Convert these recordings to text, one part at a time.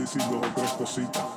decir dos o tres cositas.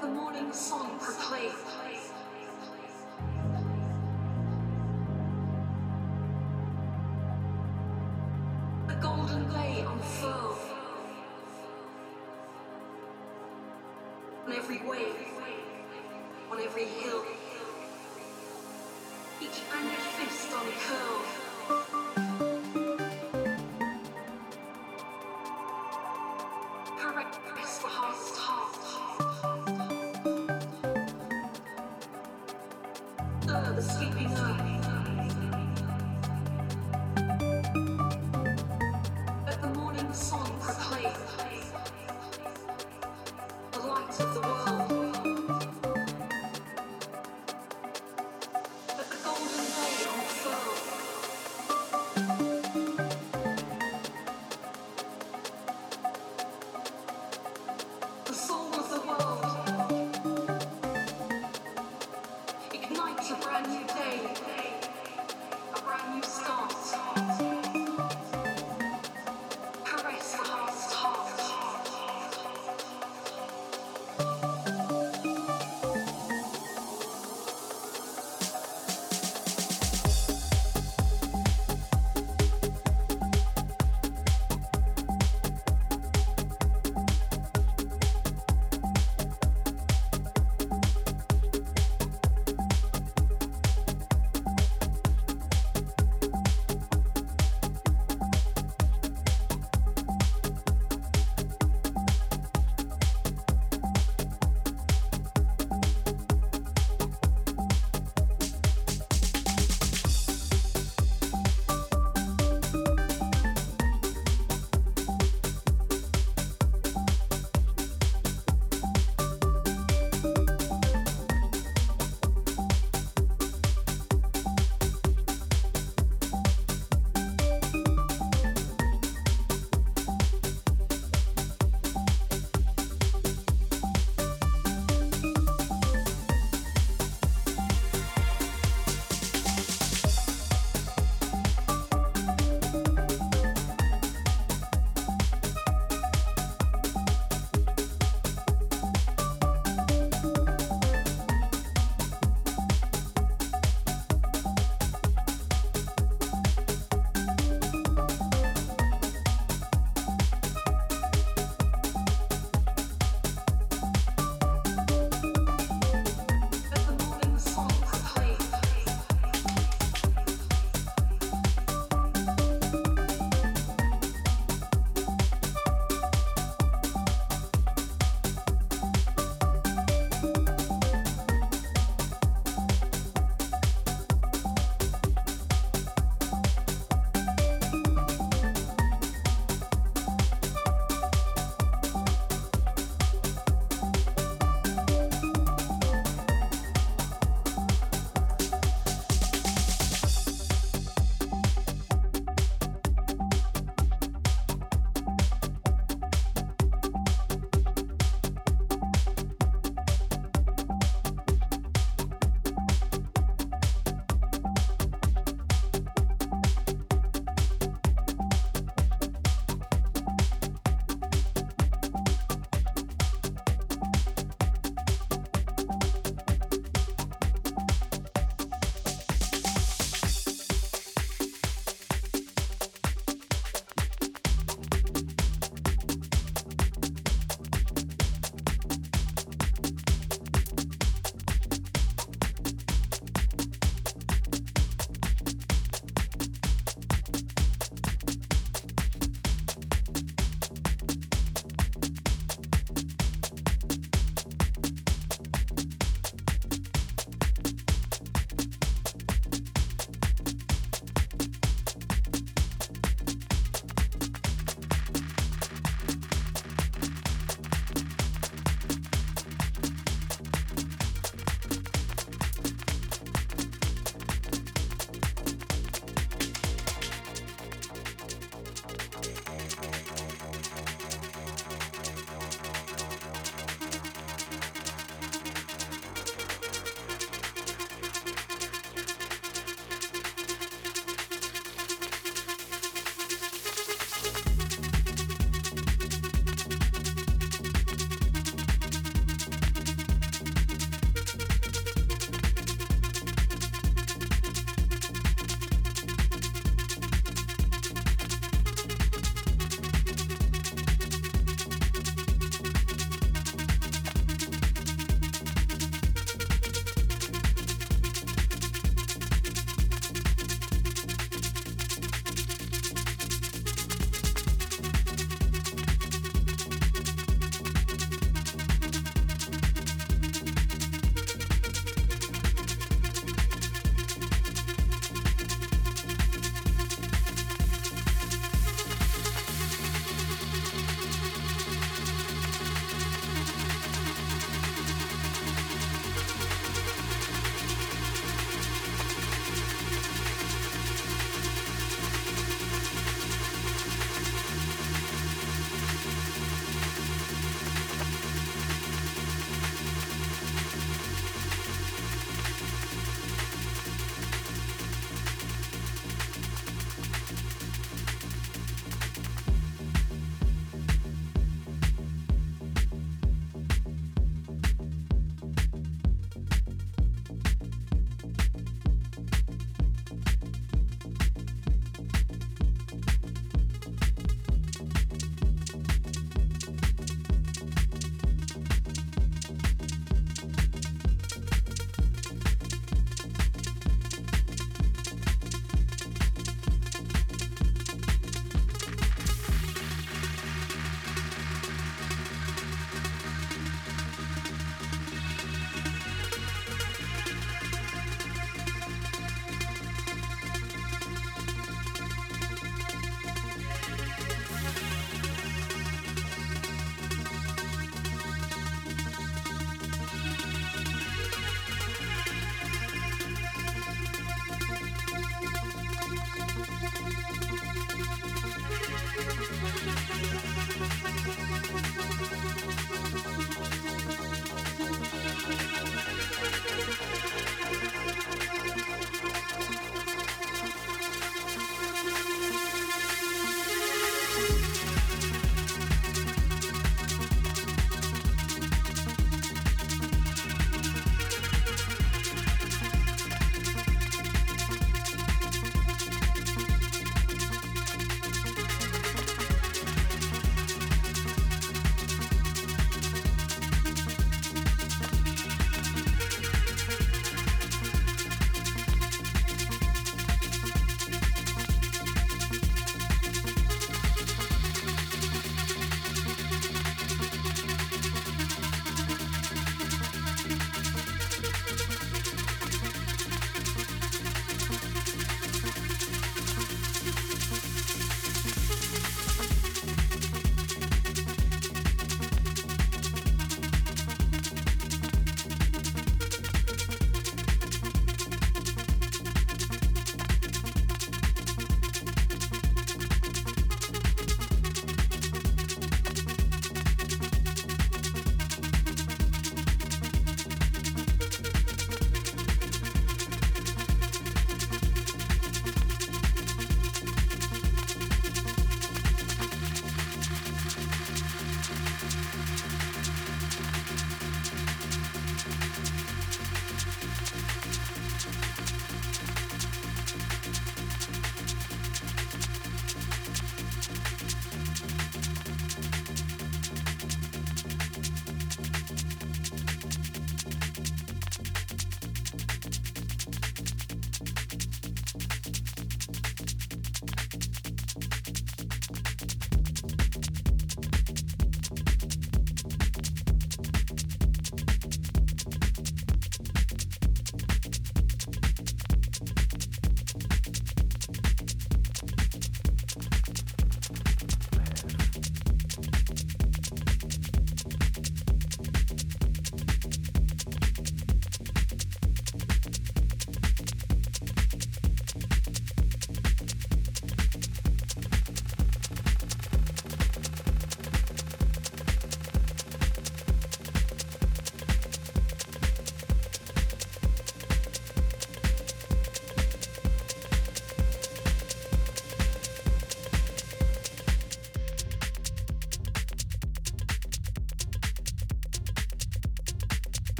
the morning song proclaimed. The golden day unfurled. On every wave, on every hill.